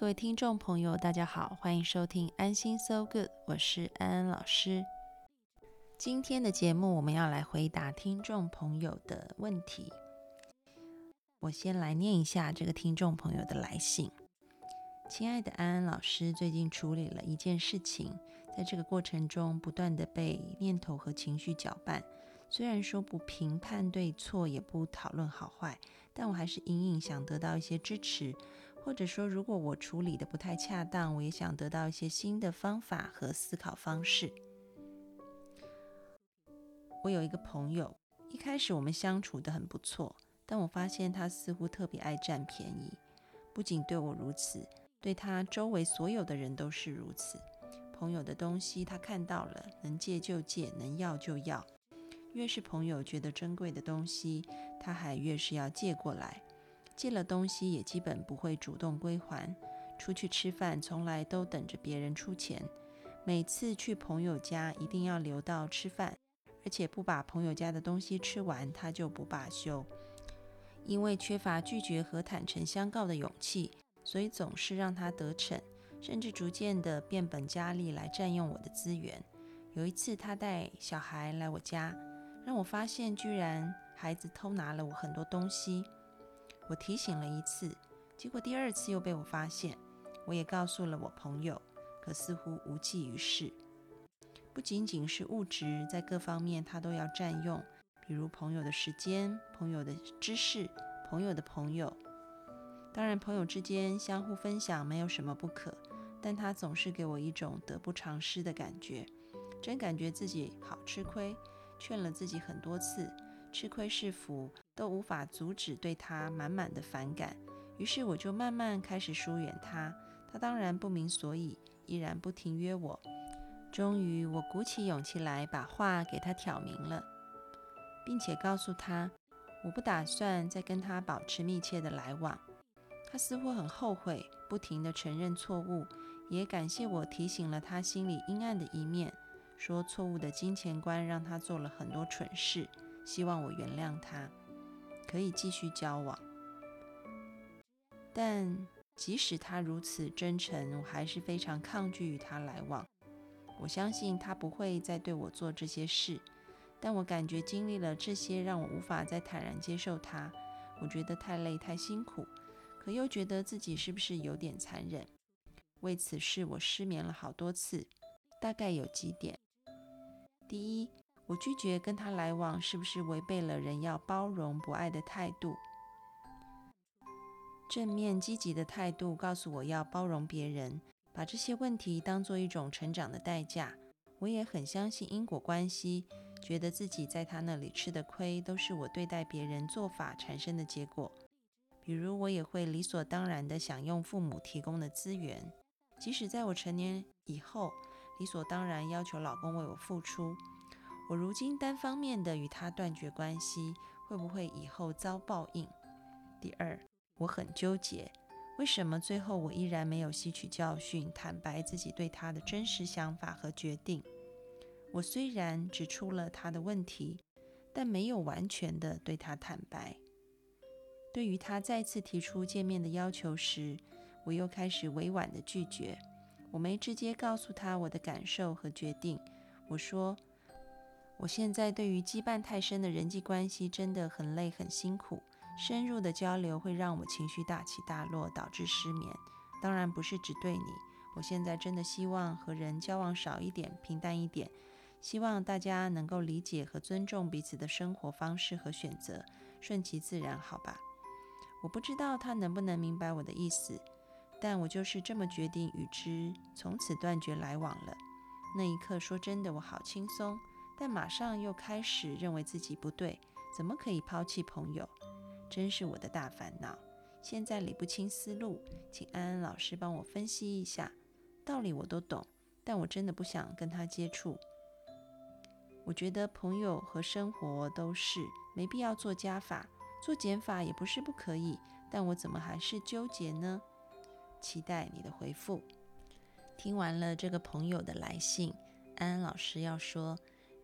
各位听众朋友，大家好，欢迎收听安心 So Good，我是安安老师。今天的节目我们要来回答听众朋友的问题。我先来念一下这个听众朋友的来信。亲爱的安安老师，最近处理了一件事情，在这个过程中不断的被念头和情绪搅拌。虽然说不评判对错，也不讨论好坏，但我还是隐隐想得到一些支持。或者说，如果我处理的不太恰当，我也想得到一些新的方法和思考方式。我有一个朋友，一开始我们相处的很不错，但我发现他似乎特别爱占便宜，不仅对我如此，对他周围所有的人都是如此。朋友的东西他看到了，能借就借，能要就要。越是朋友觉得珍贵的东西，他还越是要借过来。借了东西也基本不会主动归还，出去吃饭从来都等着别人出钱，每次去朋友家一定要留到吃饭，而且不把朋友家的东西吃完他就不罢休。因为缺乏拒绝和坦诚相告的勇气，所以总是让他得逞，甚至逐渐的变本加厉来占用我的资源。有一次他带小孩来我家，让我发现居然孩子偷拿了我很多东西。我提醒了一次，结果第二次又被我发现。我也告诉了我朋友，可似乎无济于事。不仅仅是物质，在各方面他都要占用，比如朋友的时间、朋友的知识、朋友的朋友。当然，朋友之间相互分享没有什么不可，但他总是给我一种得不偿失的感觉，真感觉自己好吃亏。劝了自己很多次，吃亏是福。都无法阻止对他满满的反感，于是我就慢慢开始疏远他。他当然不明所以，依然不停约我。终于，我鼓起勇气来把话给他挑明了，并且告诉他，我不打算再跟他保持密切的来往。他似乎很后悔，不停地承认错误，也感谢我提醒了他心里阴暗的一面，说错误的金钱观让他做了很多蠢事，希望我原谅他。可以继续交往，但即使他如此真诚，我还是非常抗拒与他来往。我相信他不会再对我做这些事，但我感觉经历了这些，让我无法再坦然接受他。我觉得太累、太辛苦，可又觉得自己是不是有点残忍？为此事，我失眠了好多次。大概有几点：第一，我拒绝跟他来往，是不是违背了人要包容博爱的态度？正面积极的态度告诉我要包容别人，把这些问题当做一种成长的代价。我也很相信因果关系，觉得自己在他那里吃的亏，都是我对待别人做法产生的结果。比如，我也会理所当然地享用父母提供的资源，即使在我成年以后，理所当然要求老公为我付出。我如今单方面的与他断绝关系，会不会以后遭报应？第二，我很纠结，为什么最后我依然没有吸取教训，坦白自己对他的真实想法和决定？我虽然指出了他的问题，但没有完全的对他坦白。对于他再次提出见面的要求时，我又开始委婉的拒绝。我没直接告诉他我的感受和决定。我说。我现在对于羁绊太深的人际关系真的很累很辛苦，深入的交流会让我情绪大起大落，导致失眠。当然不是只对你，我现在真的希望和人交往少一点，平淡一点，希望大家能够理解和尊重彼此的生活方式和选择，顺其自然，好吧？我不知道他能不能明白我的意思，但我就是这么决定与之从此断绝来往了。那一刻，说真的，我好轻松。但马上又开始认为自己不对，怎么可以抛弃朋友？真是我的大烦恼。现在理不清思路，请安安老师帮我分析一下。道理我都懂，但我真的不想跟他接触。我觉得朋友和生活都是没必要做加法，做减法也不是不可以，但我怎么还是纠结呢？期待你的回复。听完了这个朋友的来信，安安老师要说，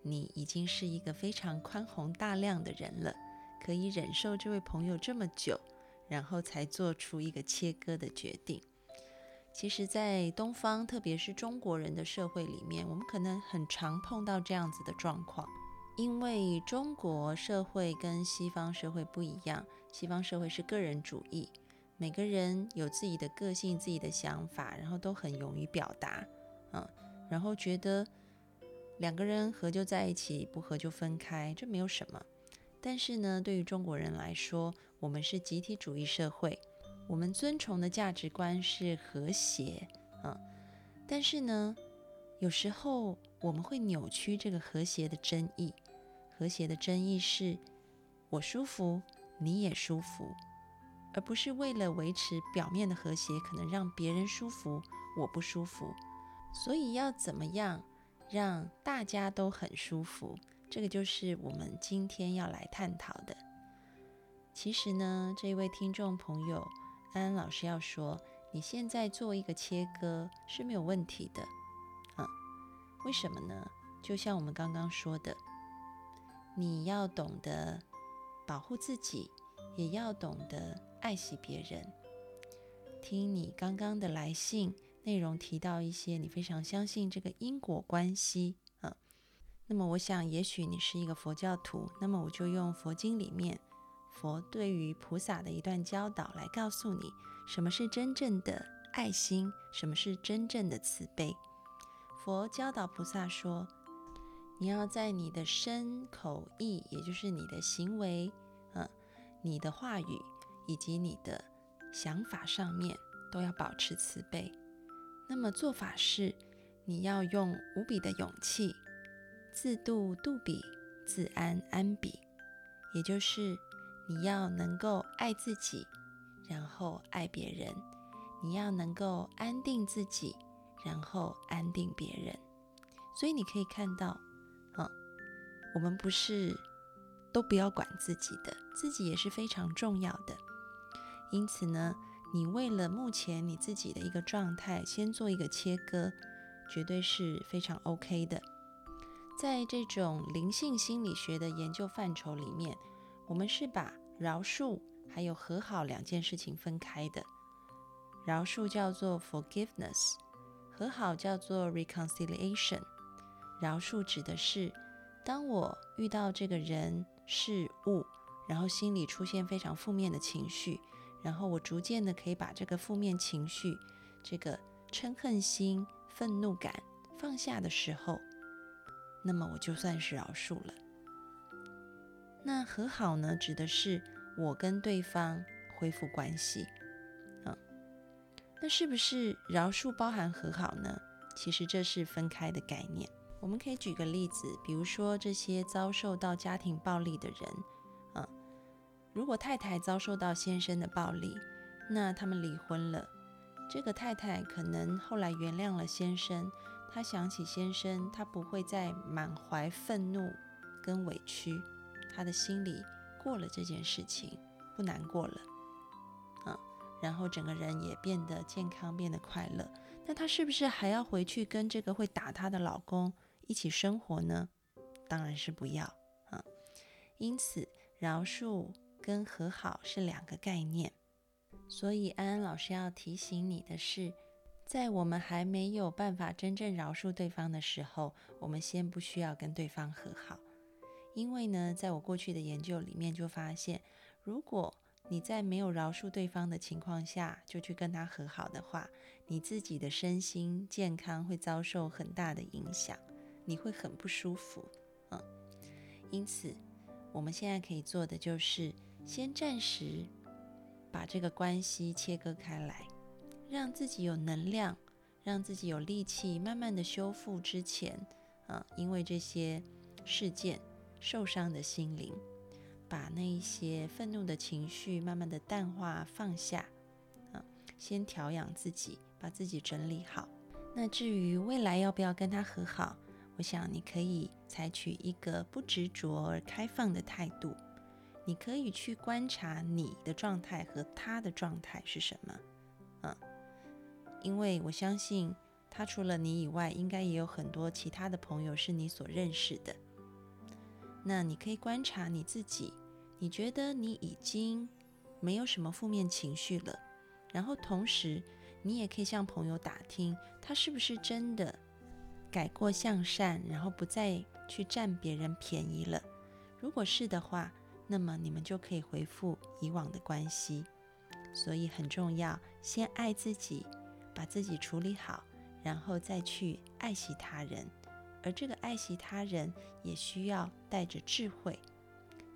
你已经是一个非常宽宏大量的人了，可以忍受这位朋友这么久，然后才做出一个切割的决定。其实，在东方，特别是中国人的社会里面，我们可能很常碰到这样子的状况，因为中国社会跟西方社会不一样，西方社会是个人主义。每个人有自己的个性、自己的想法，然后都很勇于表达，嗯，然后觉得两个人合就在一起，不合就分开，这没有什么。但是呢，对于中国人来说，我们是集体主义社会，我们尊崇的价值观是和谐，嗯，但是呢，有时候我们会扭曲这个和谐的真意。和谐的真意是我舒服，你也舒服。而不是为了维持表面的和谐，可能让别人舒服，我不舒服。所以要怎么样让大家都很舒服？这个就是我们今天要来探讨的。其实呢，这一位听众朋友安安老师要说，你现在做一个切割是没有问题的。嗯，为什么呢？就像我们刚刚说的，你要懂得保护自己，也要懂得。爱惜别人。听你刚刚的来信内容提到一些你非常相信这个因果关系啊，那么我想也许你是一个佛教徒，那么我就用佛经里面佛对于菩萨的一段教导来告诉你什么是真正的爱心，什么是真正的慈悲。佛教导菩萨说，你要在你的身口意，也就是你的行为，嗯，你的话语。以及你的想法上面都要保持慈悲。那么做法是，你要用无比的勇气，自度度比，自安安比。也就是你要能够爱自己，然后爱别人；你要能够安定自己，然后安定别人。所以你可以看到，嗯，我们不是都不要管自己的，自己也是非常重要的。因此呢，你为了目前你自己的一个状态，先做一个切割，绝对是非常 OK 的。在这种灵性心理学的研究范畴里面，我们是把饶恕还有和好两件事情分开的。饶恕叫做 forgiveness，和好叫做 reconciliation。饶恕指的是，当我遇到这个人事物，然后心里出现非常负面的情绪。然后我逐渐的可以把这个负面情绪、这个嗔恨心、愤怒感放下的时候，那么我就算是饶恕了。那和好呢，指的是我跟对方恢复关系。嗯，那是不是饶恕包含和好呢？其实这是分开的概念。我们可以举个例子，比如说这些遭受到家庭暴力的人。如果太太遭受到先生的暴力，那他们离婚了。这个太太可能后来原谅了先生，她想起先生，她不会再满怀愤怒跟委屈，她的心里过了这件事情，不难过了啊。然后整个人也变得健康，变得快乐。那她是不是还要回去跟这个会打她的老公一起生活呢？当然是不要啊。因此，饶恕。跟和好是两个概念，所以安安老师要提醒你的是，在我们还没有办法真正饶恕对方的时候，我们先不需要跟对方和好。因为呢，在我过去的研究里面就发现，如果你在没有饶恕对方的情况下就去跟他和好的话，你自己的身心健康会遭受很大的影响，你会很不舒服。嗯，因此我们现在可以做的就是。先暂时把这个关系切割开来，让自己有能量，让自己有力气，慢慢的修复之前，啊，因为这些事件受伤的心灵，把那一些愤怒的情绪慢慢的淡化放下，啊，先调养自己，把自己整理好。那至于未来要不要跟他和好，我想你可以采取一个不执着而开放的态度。你可以去观察你的状态和他的状态是什么，嗯，因为我相信他除了你以外，应该也有很多其他的朋友是你所认识的。那你可以观察你自己，你觉得你已经没有什么负面情绪了，然后同时你也可以向朋友打听，他是不是真的改过向善，然后不再去占别人便宜了。如果是的话，那么你们就可以恢复以往的关系。所以很重要，先爱自己，把自己处理好，然后再去爱惜他人。而这个爱惜他人，也需要带着智慧。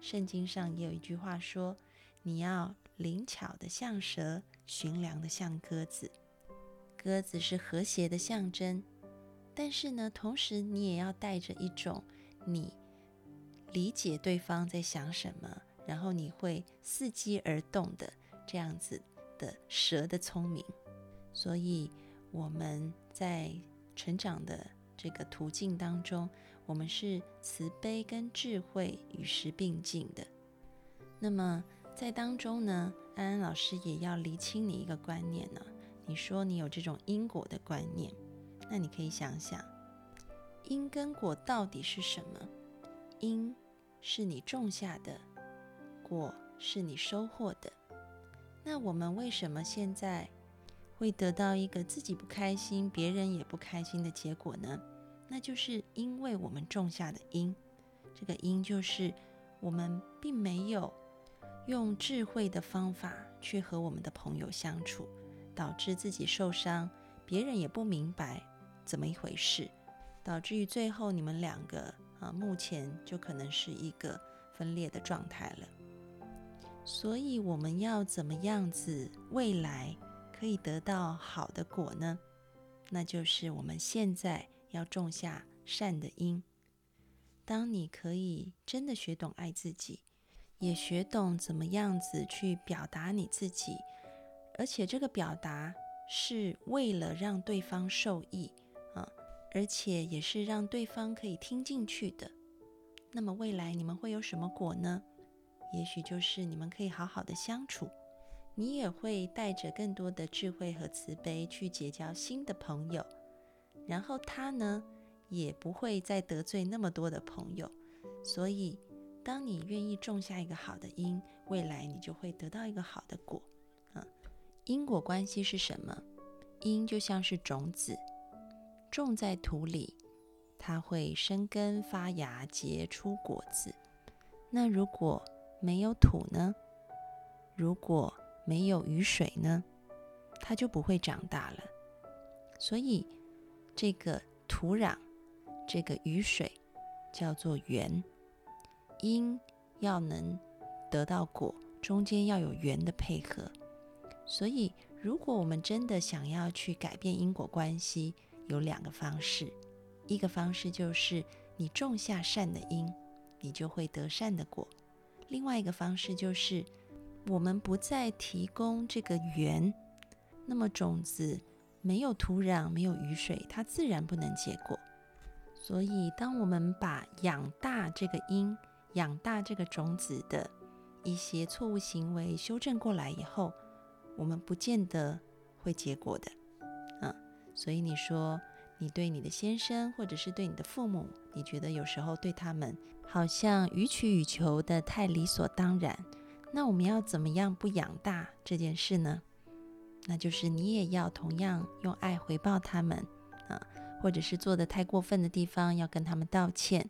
圣经上也有一句话说：“你要灵巧的像蛇，驯良的像鸽子。”鸽子是和谐的象征，但是呢，同时你也要带着一种你理解对方在想什么，然后你会伺机而动的这样子的蛇的聪明。所以我们在成长的。这个途径当中，我们是慈悲跟智慧与时并进的。那么在当中呢，安安老师也要厘清你一个观念呢。你说你有这种因果的观念，那你可以想想，因跟果到底是什么？因是你种下的，果是你收获的。那我们为什么现在会得到一个自己不开心、别人也不开心的结果呢？那就是因为我们种下的因，这个因就是我们并没有用智慧的方法去和我们的朋友相处，导致自己受伤，别人也不明白怎么一回事，导致于最后你们两个啊，目前就可能是一个分裂的状态了。所以我们要怎么样子未来可以得到好的果呢？那就是我们现在。要种下善的因。当你可以真的学懂爱自己，也学懂怎么样子去表达你自己，而且这个表达是为了让对方受益，而且也是让对方可以听进去的。那么未来你们会有什么果呢？也许就是你们可以好好的相处，你也会带着更多的智慧和慈悲去结交新的朋友。然后他呢，也不会再得罪那么多的朋友，所以当你愿意种下一个好的因，未来你就会得到一个好的果。啊，因果关系是什么？因就像是种子，种在土里，它会生根发芽，结出果子。那如果没有土呢？如果没有雨水呢？它就不会长大了。所以。这个土壤，这个雨水，叫做缘。因要能得到果，中间要有缘的配合。所以，如果我们真的想要去改变因果关系，有两个方式。一个方式就是你种下善的因，你就会得善的果；另外一个方式就是我们不再提供这个缘，那么种子。没有土壤，没有雨水，它自然不能结果。所以，当我们把养大这个因、养大这个种子的一些错误行为修正过来以后，我们不见得会结果的。所以你说，你对你的先生，或者是对你的父母，你觉得有时候对他们好像予取予求的太理所当然，那我们要怎么样不养大这件事呢？那就是你也要同样用爱回报他们啊，或者是做的太过分的地方要跟他们道歉。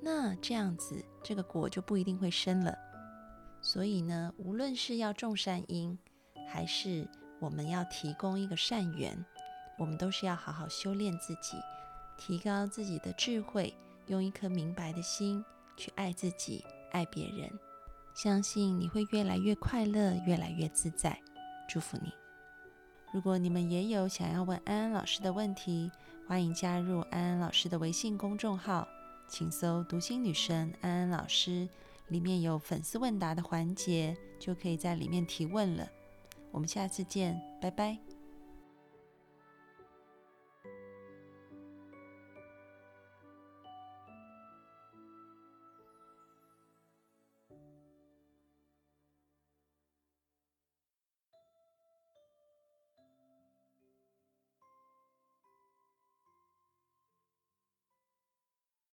那这样子，这个果就不一定会生了。所以呢，无论是要种善因，还是我们要提供一个善缘，我们都是要好好修炼自己，提高自己的智慧，用一颗明白的心去爱自己、爱别人。相信你会越来越快乐，越来越自在。祝福你。如果你们也有想要问安安老师的问题，欢迎加入安安老师的微信公众号，请搜“读心女神安安老师”，里面有粉丝问答的环节，就可以在里面提问了。我们下次见，拜拜。